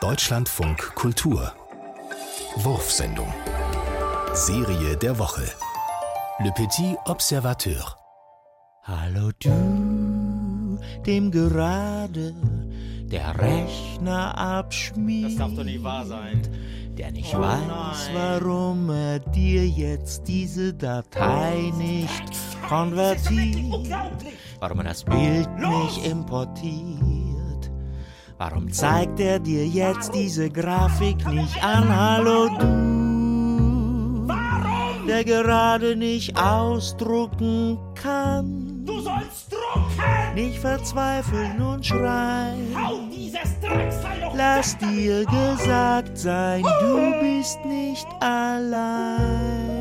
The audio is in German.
Deutschlandfunk Kultur Wurfsendung Serie der Woche Le Petit Observateur Hallo du, dem gerade der Rechner abschmiert. Das darf doch nicht wahr sein. Der nicht Oh weiß, nein. warum er dir jetzt diese Datei nicht konvertiert. Warum er das Bild nicht importiert. Warum zeigt er dir jetzt diese Grafik nicht an? Hallo du, der gerade nicht ausdrucken kann. Du sollst drucken! Nicht verzweifeln und schreien. Hau dieses doch Lass dir gesagt sein, du bist nicht allein.